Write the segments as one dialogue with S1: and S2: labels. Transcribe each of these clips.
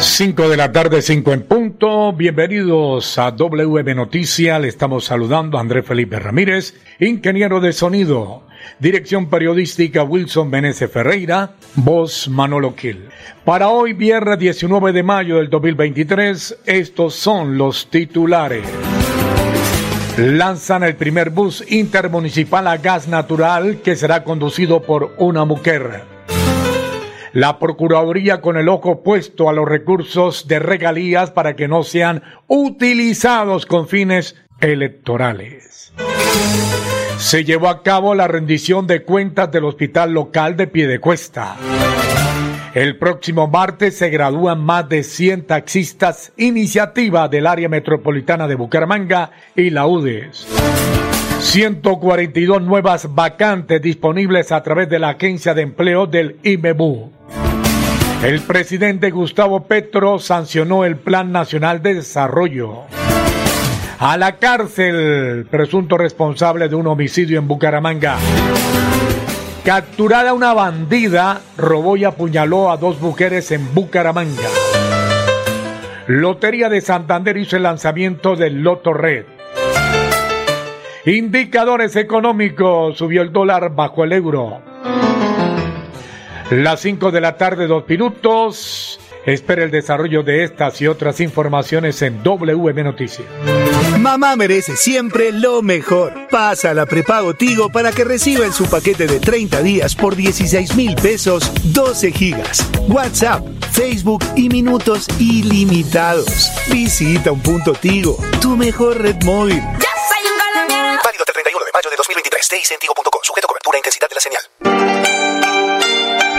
S1: 5 de la tarde, 5 en punto. Bienvenidos a WM Noticias. Le estamos saludando a Andrés Felipe Ramírez, ingeniero de sonido. Dirección periodística Wilson Meneses Ferreira. Voz Manolo Kill. Para hoy, viernes 19 de mayo del 2023, estos son los titulares. Lanzan el primer bus intermunicipal a gas natural que será conducido por una mujer. La Procuraduría con el ojo puesto a los recursos de regalías para que no sean utilizados con fines electorales. Se llevó a cabo la rendición de cuentas del hospital local de Piedecuesta. El próximo martes se gradúan más de 100 taxistas iniciativa del área metropolitana de Bucaramanga y la UDES. 142 nuevas vacantes disponibles a través de la Agencia de Empleo del IMEBU. El presidente Gustavo Petro sancionó el Plan Nacional de Desarrollo. A la cárcel, presunto responsable de un homicidio en Bucaramanga. Capturada una bandida, robó y apuñaló a dos mujeres en Bucaramanga. Lotería de Santander hizo el lanzamiento del Loto Red. Indicadores económicos, subió el dólar bajo el euro. Las 5 de la tarde, dos minutos. Espera el desarrollo de estas y otras informaciones en WM Noticias.
S2: Mamá merece siempre lo mejor. Pasa a la prepago Tigo para que reciba en su paquete de 30 días por 16 mil pesos 12 gigas, WhatsApp, Facebook y minutos ilimitados. Visita un punto Tigo, tu mejor red móvil.
S3: Ya
S4: 2023. TIC en Tigo.com. Sujeto cobertura e intensidad de la señal.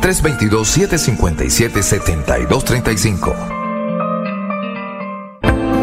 S5: 322-757-7235.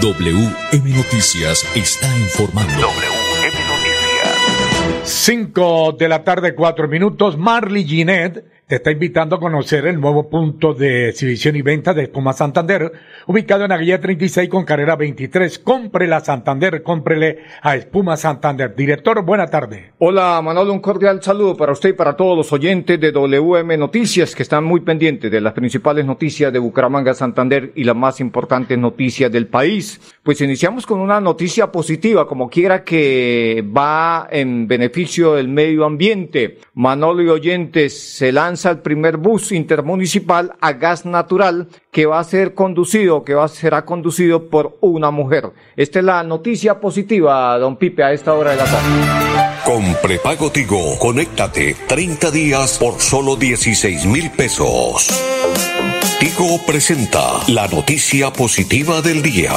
S6: WM Noticias está informando.
S7: WM Noticias.
S1: 5 de la tarde, 4 minutos. Marley Ginet te está invitando a conocer el nuevo punto de exhibición y venta de Espuma Santander, ubicado en la guía 36 con carrera 23. Cómprela Santander, cómprele a Espuma Santander. Director, buena tarde.
S8: Hola Manolo, un cordial saludo para usted y para todos los oyentes de WM Noticias que están muy pendientes de las principales noticias de Bucaramanga, Santander y las más importantes noticias del país. Pues iniciamos con una noticia positiva, como quiera que va en beneficio del medio ambiente. Manolo y oyentes se lanza lanza el primer bus intermunicipal a gas natural que va a ser conducido, que va, será conducido por una mujer. Esta es la noticia positiva, don Pipe, a esta hora de la tarde.
S5: Con prepago Tigo, conéctate 30 días por solo 16 mil pesos. Tigo presenta la noticia positiva del día.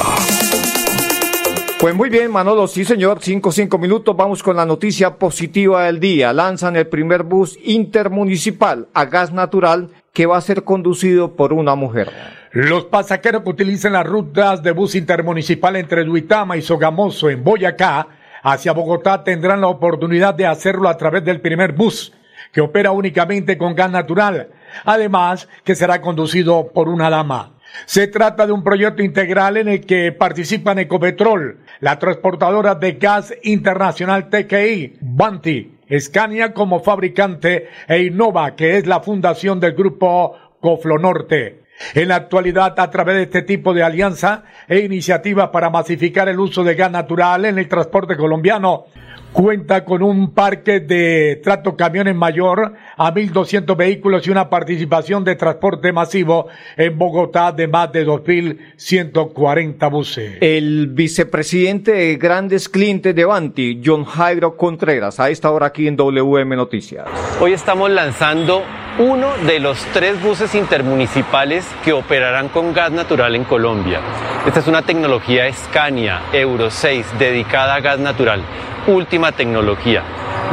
S8: Pues muy bien, Manolo, sí señor, cinco, cinco minutos, vamos con la noticia positiva del día. Lanzan el primer bus intermunicipal a gas natural que va a ser conducido por una mujer.
S1: Los pasajeros que utilicen las rutas de bus intermunicipal entre Duitama y Sogamoso en Boyacá hacia Bogotá tendrán la oportunidad de hacerlo a través del primer bus que opera únicamente con gas natural, además que será conducido por una dama. Se trata de un proyecto integral en el que participan Ecopetrol, la transportadora de gas internacional TKI, Banti, Scania como fabricante e Innova, que es la fundación del grupo Coflonorte. En la actualidad, a través de este tipo de alianza e iniciativas para masificar el uso de gas natural en el transporte colombiano, cuenta con un parque de trato camiones mayor a 1.200 vehículos y una participación de transporte masivo en Bogotá de más de 2.140 buses.
S8: El vicepresidente de grandes clientes de Banti, John Jairo Contreras, a esta hora aquí en WM Noticias.
S9: Hoy estamos lanzando uno de los tres buses intermunicipales que operarán con gas natural en Colombia. Esta es una tecnología Scania Euro 6 dedicada a gas natural última tecnología.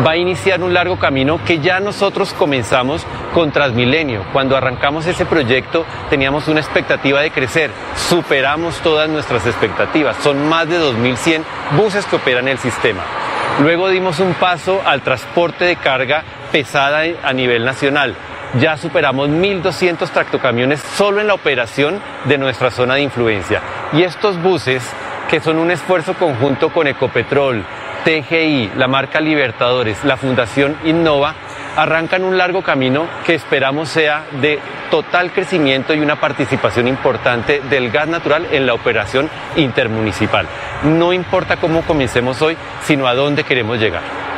S9: Va a iniciar un largo camino que ya nosotros comenzamos con Transmilenio. Cuando arrancamos ese proyecto teníamos una expectativa de crecer. Superamos todas nuestras expectativas. Son más de 2.100 buses que operan el sistema. Luego dimos un paso al transporte de carga pesada a nivel nacional. Ya superamos 1.200 tractocamiones solo en la operación de nuestra zona de influencia. Y estos buses, que son un esfuerzo conjunto con Ecopetrol, TGI, la marca Libertadores, la Fundación Innova, arrancan un largo camino que esperamos sea de total crecimiento y una participación importante del gas natural en la operación intermunicipal. No importa cómo comencemos hoy, sino a dónde queremos llegar.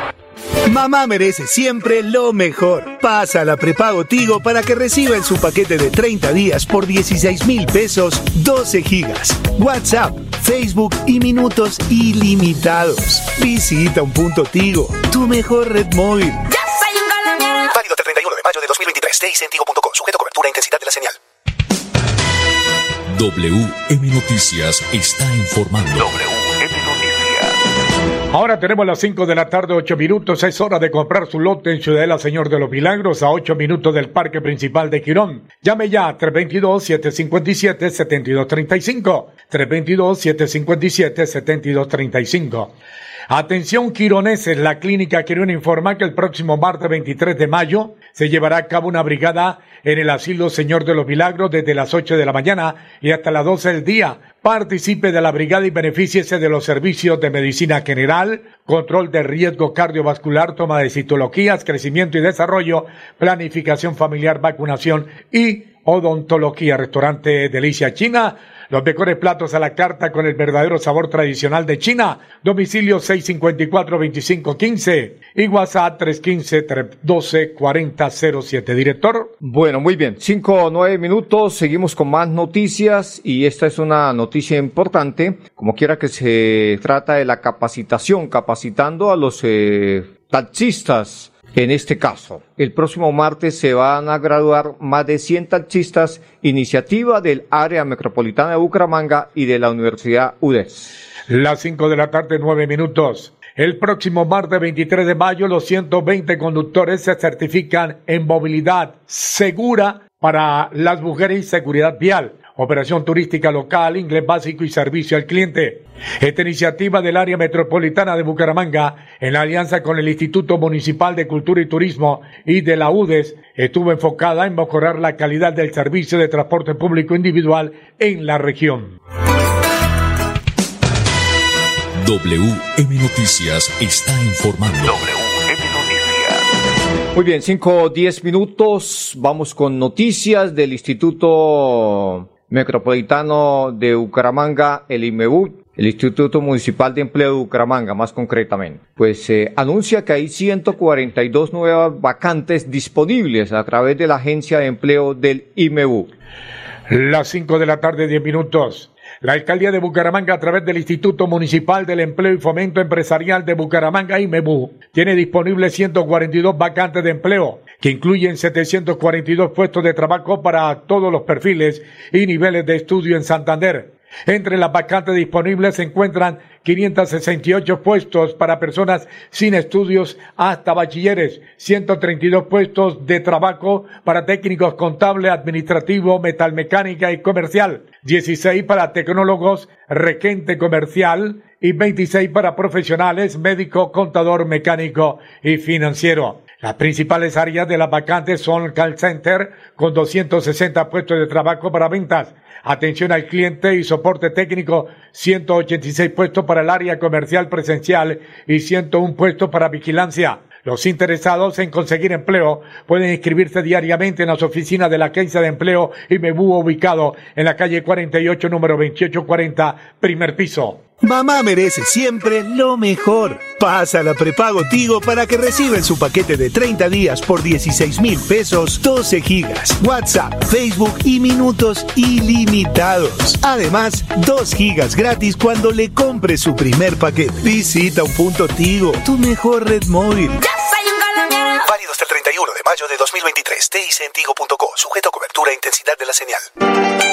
S2: Mamá merece siempre lo mejor. Pasa a la prepago Tigo para que reciba en su paquete de 30 días por 16 mil pesos 12 gigas, WhatsApp, Facebook y minutos ilimitados. Visita un punto Tigo, tu mejor red móvil.
S4: Válido hasta el 31 de mayo de 2023. Tigo.com. Sujeto a cobertura e intensidad de la señal.
S6: WM Noticias está informando.
S1: Ahora tenemos las 5 de la tarde, 8 minutos. Es hora de comprar su lote en Ciudadela Señor de los Milagros, a 8 minutos del Parque Principal de Quirón. Llame ya 322-757-7235. 322-757-7235. Atención quironeses, la clínica Quirón informa que el próximo martes 23 de mayo se llevará a cabo una brigada en el asilo Señor de los Milagros desde las 8 de la mañana y hasta las 12 del día. Participe de la brigada y benefíciese de los servicios de medicina general, control de riesgo cardiovascular, toma de citologías, crecimiento y desarrollo, planificación familiar, vacunación y odontología. Restaurante Delicia China los mejores platos a la carta con el verdadero sabor tradicional de China. Domicilio 654-2515 y WhatsApp 315-312-4007. Director.
S8: Bueno, muy bien. Cinco o nueve minutos. Seguimos con más noticias y esta es una noticia importante. Como quiera que se trata de la capacitación, capacitando a los eh, taxistas en este caso. El próximo martes se van a graduar más de 100 taxistas, iniciativa del área metropolitana de Bucaramanga y de la Universidad UDES.
S1: Las 5 de la tarde, 9 minutos. El próximo martes 23 de mayo, los 120 conductores se certifican en movilidad segura para las mujeres y seguridad vial operación turística local, inglés básico y servicio al cliente. Esta iniciativa del área metropolitana de Bucaramanga, en alianza con el Instituto Municipal de Cultura y Turismo y de la UDES, estuvo enfocada en mejorar la calidad del servicio de transporte público individual en la región.
S6: WM Noticias está informando.
S7: WM Noticias.
S8: Muy bien, cinco o diez minutos. Vamos con noticias del Instituto Metropolitano de Bucaramanga, el IMEBU. el Instituto Municipal de Empleo de Bucaramanga, más concretamente, pues eh, anuncia que hay 142 nuevas vacantes disponibles a través de la Agencia de Empleo del IMEU.
S1: Las 5 de la tarde, 10 minutos. La alcaldía de Bucaramanga, a través del Instituto Municipal del Empleo y Fomento Empresarial de Bucaramanga, IMEBU, tiene disponibles 142 vacantes de empleo, que incluyen 742 puestos de trabajo para todos los perfiles y niveles de estudio en Santander. Entre las vacantes disponibles se encuentran 568 puestos para personas sin estudios hasta bachilleres, 132 puestos de trabajo para técnicos contable, administrativo, metalmecánica y comercial, 16 para tecnólogos, requente comercial y 26 para profesionales, médico, contador, mecánico y financiero. Las principales áreas de las vacantes son call center con 260 puestos de trabajo para ventas, atención al cliente y soporte técnico, 186 puestos para el área comercial presencial y 101 puestos para vigilancia. Los interesados en conseguir empleo pueden inscribirse diariamente en las oficinas de la Agencia de Empleo y MEBU ubicado en la calle 48, número 2840, primer piso.
S2: Mamá merece siempre lo mejor. Pasa la prepago Tigo para que reciba en su paquete de 30 días por 16 mil pesos 12 gigas, WhatsApp, Facebook y minutos ilimitados. Además, 2 gigas gratis cuando le compre su primer paquete. Visita un punto Tigo, tu mejor red móvil.
S4: Válido hasta el 31 de mayo de 2023. TICentigo.co. Sujeto a cobertura e intensidad de la señal.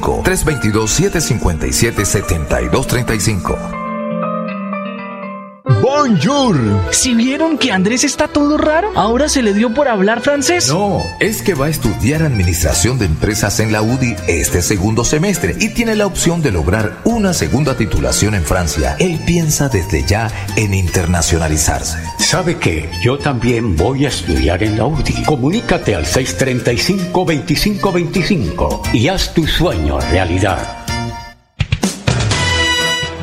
S5: 322-757-7235.
S10: Bonjour. Si vieron que Andrés está todo raro, ahora se le dio por hablar francés.
S5: No, es que va a estudiar administración de empresas en la UDI este segundo semestre y tiene la opción de lograr una segunda titulación en Francia. Él piensa desde ya en internacionalizarse.
S11: ¿Sabe qué? Yo también voy a estudiar en la UDI. Comunícate al 635-2525 y haz tu sueño realidad.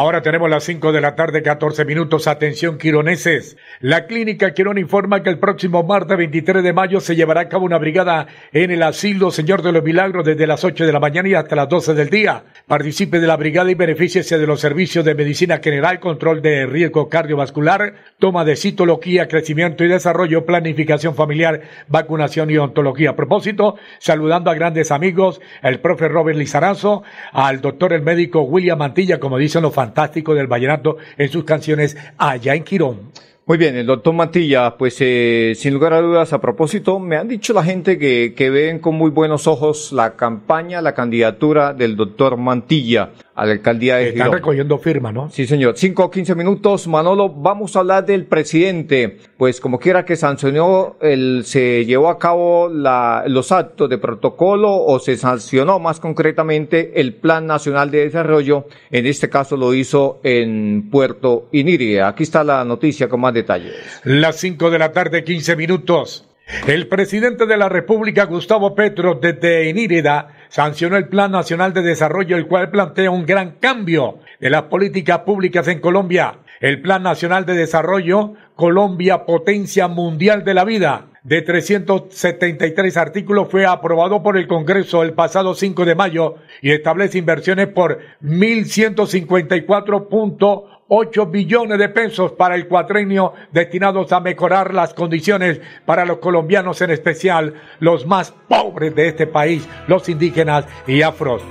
S1: Ahora tenemos las 5 de la tarde, 14 minutos. Atención, quironeses. La clínica Quirón informa que el próximo martes 23 de mayo se llevará a cabo una brigada en el asilo Señor de los Milagros desde las 8 de la mañana y hasta las 12 del día. Participe de la brigada y benefíciese de los servicios de medicina general, control de riesgo cardiovascular, toma de citología, crecimiento y desarrollo, planificación familiar, vacunación y ontología. A propósito, saludando a grandes amigos, el profe Robert Lizarazo, al doctor el médico William Mantilla, como dicen los fantásticos del vallenato en sus canciones allá en Quirón.
S8: Muy bien, el doctor Mantilla, pues eh, sin lugar a dudas, a propósito, me han dicho la gente que, que ven con muy buenos ojos la campaña, la candidatura del doctor Mantilla a la alcaldía de
S1: Están
S8: Girón.
S1: recogiendo firmas, ¿no?
S8: Sí, señor. Cinco o quince minutos. Manolo, vamos a hablar del presidente. Pues como quiera que sancionó, el, se llevó a cabo la, los actos de protocolo o se sancionó más concretamente el Plan Nacional de Desarrollo. En este caso lo hizo en Puerto Iniri. Aquí está la noticia con más detalles.
S1: Las 5 de la tarde, 15 minutos. El presidente de la República, Gustavo Petro, desde Inírida, sancionó el Plan Nacional de Desarrollo, el cual plantea un gran cambio de las políticas públicas en Colombia. El Plan Nacional de Desarrollo, Colombia, potencia mundial de la vida, de 373 artículos fue aprobado por el Congreso el pasado 5 de mayo y establece inversiones por 1.154.8 billones de pesos para el cuatrenio destinados a mejorar las condiciones para los colombianos, en especial los más pobres de este país, los indígenas y afros.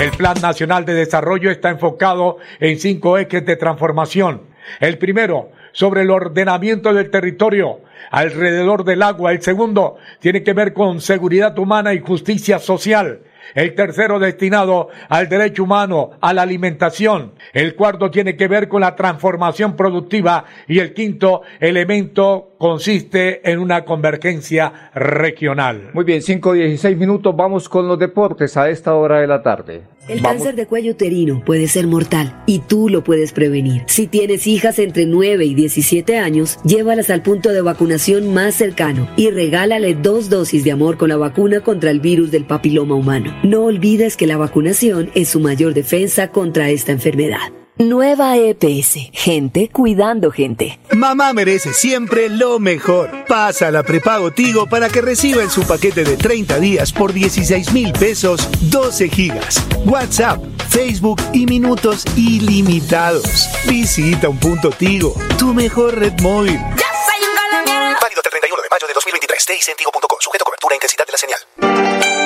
S1: El Plan Nacional de Desarrollo está enfocado en cinco ejes de transformación. El primero, sobre el ordenamiento del territorio alrededor del agua. El segundo tiene que ver con seguridad humana y justicia social. El tercero destinado al derecho humano, a la alimentación. El cuarto tiene que ver con la transformación productiva. Y el quinto elemento consiste en una convergencia regional.
S8: Muy bien, 5 y 16 minutos, vamos con los deportes a esta hora de la tarde.
S12: El
S8: Vamos.
S12: cáncer de cuello uterino puede ser mortal y tú lo puedes prevenir. Si tienes hijas entre 9 y 17 años, llévalas al punto de vacunación más cercano y regálale dos dosis de amor con la vacuna contra el virus del papiloma humano. No olvides que la vacunación es su mayor defensa contra esta enfermedad.
S13: Nueva EPS. Gente cuidando gente.
S2: Mamá merece siempre lo mejor. Pasa la prepago Tigo para que reciba en su paquete de 30 días por 16 mil pesos 12 gigas. WhatsApp, Facebook y minutos ilimitados. Visita un punto Tigo, tu mejor red móvil.
S4: Válido hasta el 31 de mayo de 2023. TICentigo.com. Sujeto a cobertura e intensidad de la señal.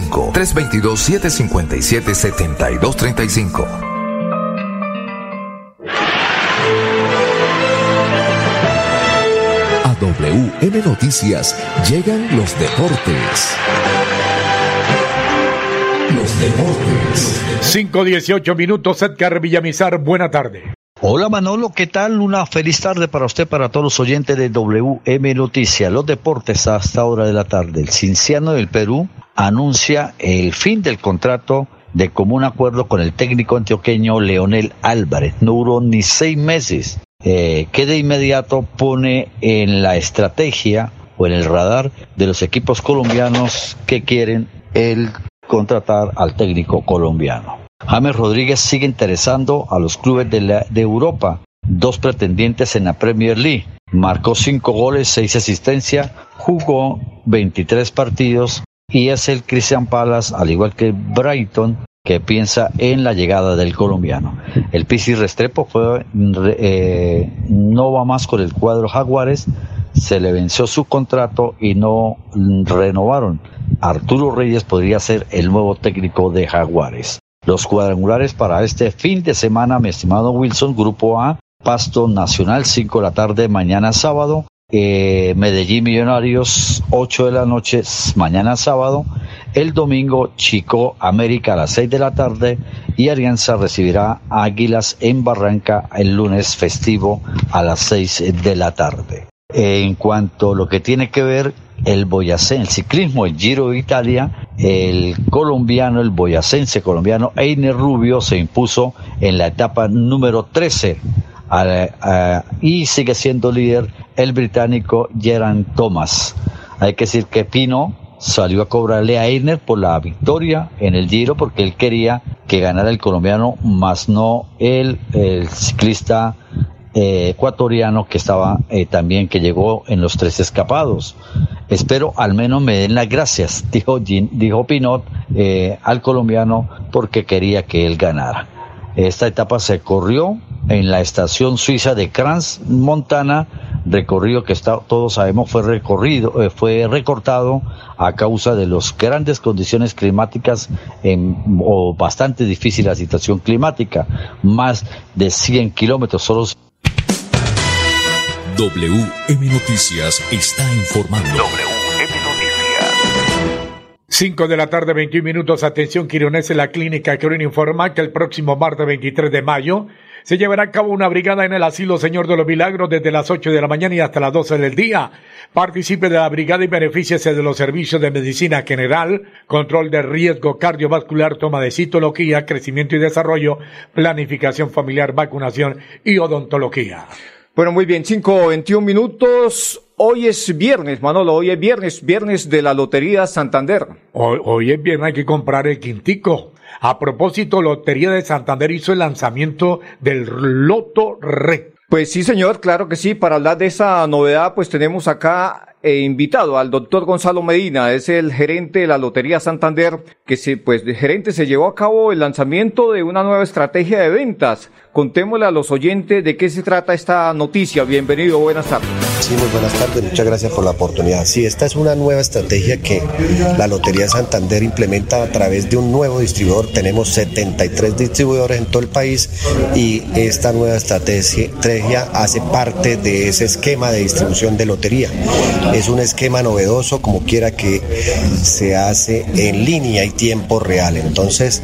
S5: 322-757-7235. 322-757-7235. A WM Noticias llegan los deportes. Los deportes.
S1: 5-18 minutos, Edgar Villamizar, buena tarde.
S14: Hola Manolo, ¿qué tal? Una feliz tarde para usted, para todos los oyentes de WM Noticias. Los deportes a esta hora de la tarde. El Cinciano del Perú anuncia el fin del contrato de común acuerdo con el técnico antioqueño Leonel Álvarez. No duró ni seis meses, eh, que de inmediato pone en la estrategia o en el radar de los equipos colombianos que quieren el contratar al técnico colombiano. James Rodríguez sigue interesando a los clubes de, la, de Europa, dos pretendientes en la Premier League. Marcó cinco goles, seis asistencias, jugó 23 partidos y es el Christian Palace, al igual que Brighton, que piensa en la llegada del colombiano. El Pisi Restrepo fue, eh, no va más con el cuadro Jaguares, se le venció su contrato y no renovaron. Arturo Reyes podría ser el nuevo técnico de Jaguares. Los cuadrangulares para este fin de semana, mi estimado Wilson, Grupo A, Pasto Nacional, 5 de la tarde, mañana sábado, eh, Medellín Millonarios, 8 de la noche, mañana sábado. El domingo, Chico América a las 6 de la tarde y Alianza recibirá Águilas en Barranca el lunes festivo a las 6 de la tarde. En cuanto a lo que tiene que ver el boyacense, el ciclismo, el Giro de Italia, el colombiano, el boyacense colombiano Einer Rubio se impuso en la etapa número 13 a, a, y sigue siendo líder el británico Geran Thomas. Hay que decir que Pino salió a cobrarle a Einer por la victoria en el Giro porque él quería que ganara el colombiano, más no el, el ciclista eh, ecuatoriano que estaba eh, también, que llegó en los tres escapados. Espero al menos me den las gracias, dijo, Pinot eh, al colombiano porque quería que él ganara. Esta etapa se corrió en la estación suiza de Crans Montana, recorrido que está, todos sabemos fue recorrido, fue recortado a causa de las grandes condiciones climáticas o bastante difícil la situación climática, más de 100 kilómetros solo
S6: WM Noticias está informando.
S7: WM Noticias.
S1: 5 de la tarde, 21 minutos. Atención, Quironese, la clínica Quiron informa que el próximo martes 23 de mayo se llevará a cabo una brigada en el asilo Señor de los Milagros desde las 8 de la mañana y hasta las 12 del día. Participe de la brigada y benefíciese de los servicios de medicina general, control de riesgo cardiovascular, toma de citología, crecimiento y desarrollo, planificación familiar, vacunación y odontología.
S8: Bueno, muy bien, 5, 21 minutos. Hoy es viernes, Manolo, hoy es viernes, viernes de la Lotería Santander.
S1: Hoy, hoy es viernes, hay que comprar el quintico. A propósito, Lotería de Santander hizo el lanzamiento del Loto Red.
S8: Pues sí, señor, claro que sí. Para hablar de esa novedad, pues tenemos acá eh, invitado al doctor Gonzalo Medina, es el gerente de la Lotería Santander, que se, pues de gerente se llevó a cabo el lanzamiento de una nueva estrategia de ventas. Contémosle a los oyentes de qué se trata esta noticia. Bienvenido, buenas tardes.
S15: Sí, muy buenas tardes, muchas gracias por la oportunidad. Sí, esta es una nueva estrategia que la Lotería Santander implementa a través de un nuevo distribuidor. Tenemos 73 distribuidores en todo el país y esta nueva estrategia hace parte de ese esquema de distribución de lotería. Es un esquema novedoso, como quiera que se hace en línea y tiempo real. Entonces,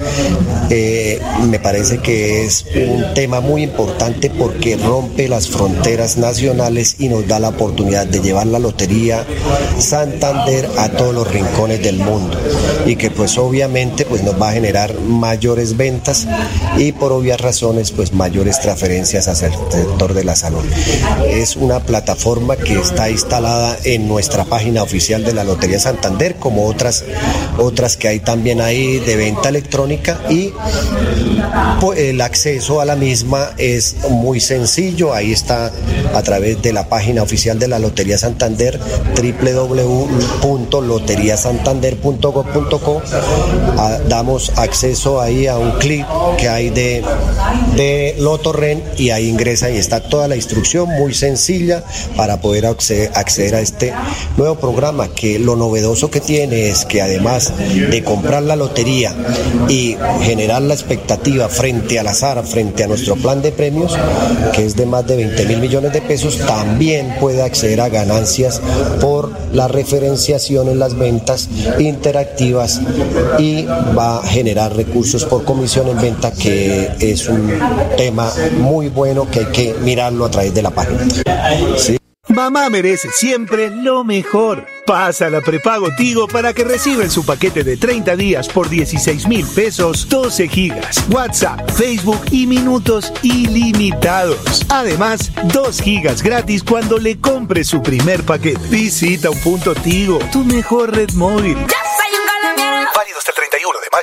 S15: eh, me parece que es un tema muy importante porque rompe las fronteras nacionales y nos da la oportunidad de llevar la lotería Santander a todos los rincones del mundo y que pues obviamente pues nos va a generar mayores ventas y por obvias razones pues mayores transferencias hacia el sector de la salud. Es una plataforma que está instalada en nuestra página oficial de la Lotería Santander como otras otras que hay también ahí de venta electrónica y pues, el acceso a la misma es muy sencillo, ahí está a través de la página oficial de la Lotería Santander, www.loteriasantander.gov.co. Ah, damos acceso ahí a un clic que hay de, de Lotorren y ahí ingresa y está toda la instrucción muy sencilla para poder acceder, a este nuevo programa que lo novedoso que tiene es que además de comprar la lotería y generar la expectativa frente al azar, frente a nuestro plan de premios, que es de más de 20 mil millones de pesos, también puede acceder a ganancias por la referenciación en las ventas interactivas y va a generar recursos por comisión en venta, que es un tema muy bueno que hay que mirarlo a través de la página.
S2: Mamá merece siempre lo mejor. Pasa la prepago Tigo para que reciba en su paquete de 30 días por 16 mil pesos 12 gigas, WhatsApp, Facebook y minutos ilimitados. Además, 2 gigas gratis cuando le compre su primer paquete. Visita un punto Tigo, tu mejor red móvil.
S4: Válido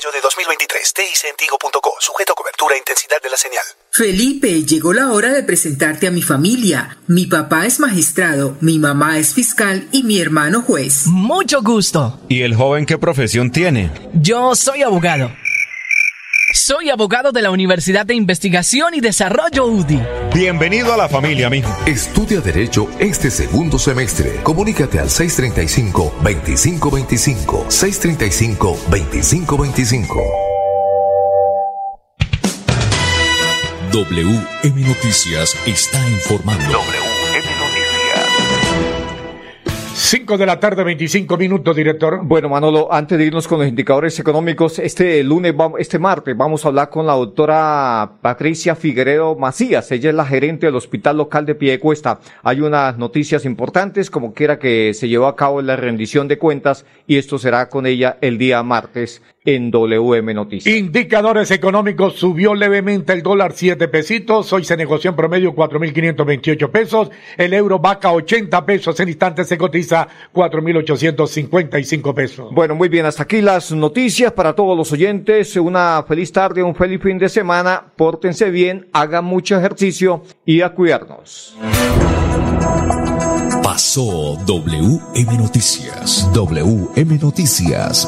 S4: mayo de 2023. TICentigo.co. Sujeto a cobertura e intensidad de la señal.
S16: Felipe, llegó la hora de presentarte a mi familia. Mi papá es magistrado, mi mamá es fiscal y mi hermano juez.
S17: Mucho gusto.
S18: ¿Y el joven qué profesión tiene?
S17: Yo soy abogado. Soy abogado de la Universidad de Investigación y Desarrollo UDI.
S18: Bienvenido a la familia, mijo.
S5: Estudia Derecho este segundo semestre. Comunícate al 635-2525. 635-2525.
S6: WM Noticias está informando.
S7: WM Noticias.
S1: 5 de la tarde, 25 minutos, director.
S8: Bueno, Manolo, antes de irnos con los indicadores económicos, este lunes, este martes, vamos a hablar con la doctora Patricia Figueredo Macías. Ella es la gerente del Hospital Local de Piedecuesta. Hay unas noticias importantes, como quiera que se llevó a cabo la rendición de cuentas, y esto será con ella el día martes en WM Noticias.
S1: Indicadores económicos subió levemente el dólar 7 pesitos, hoy se negoció en promedio 4.528 pesos, el euro vaca 80 pesos, en instantes se cotiza 4.855 pesos.
S8: Bueno, muy bien, hasta aquí las noticias para todos los oyentes, una feliz tarde, un feliz fin de semana, pórtense bien, hagan mucho ejercicio y a cuidarnos.
S6: Pasó WM Noticias.
S5: WM Noticias.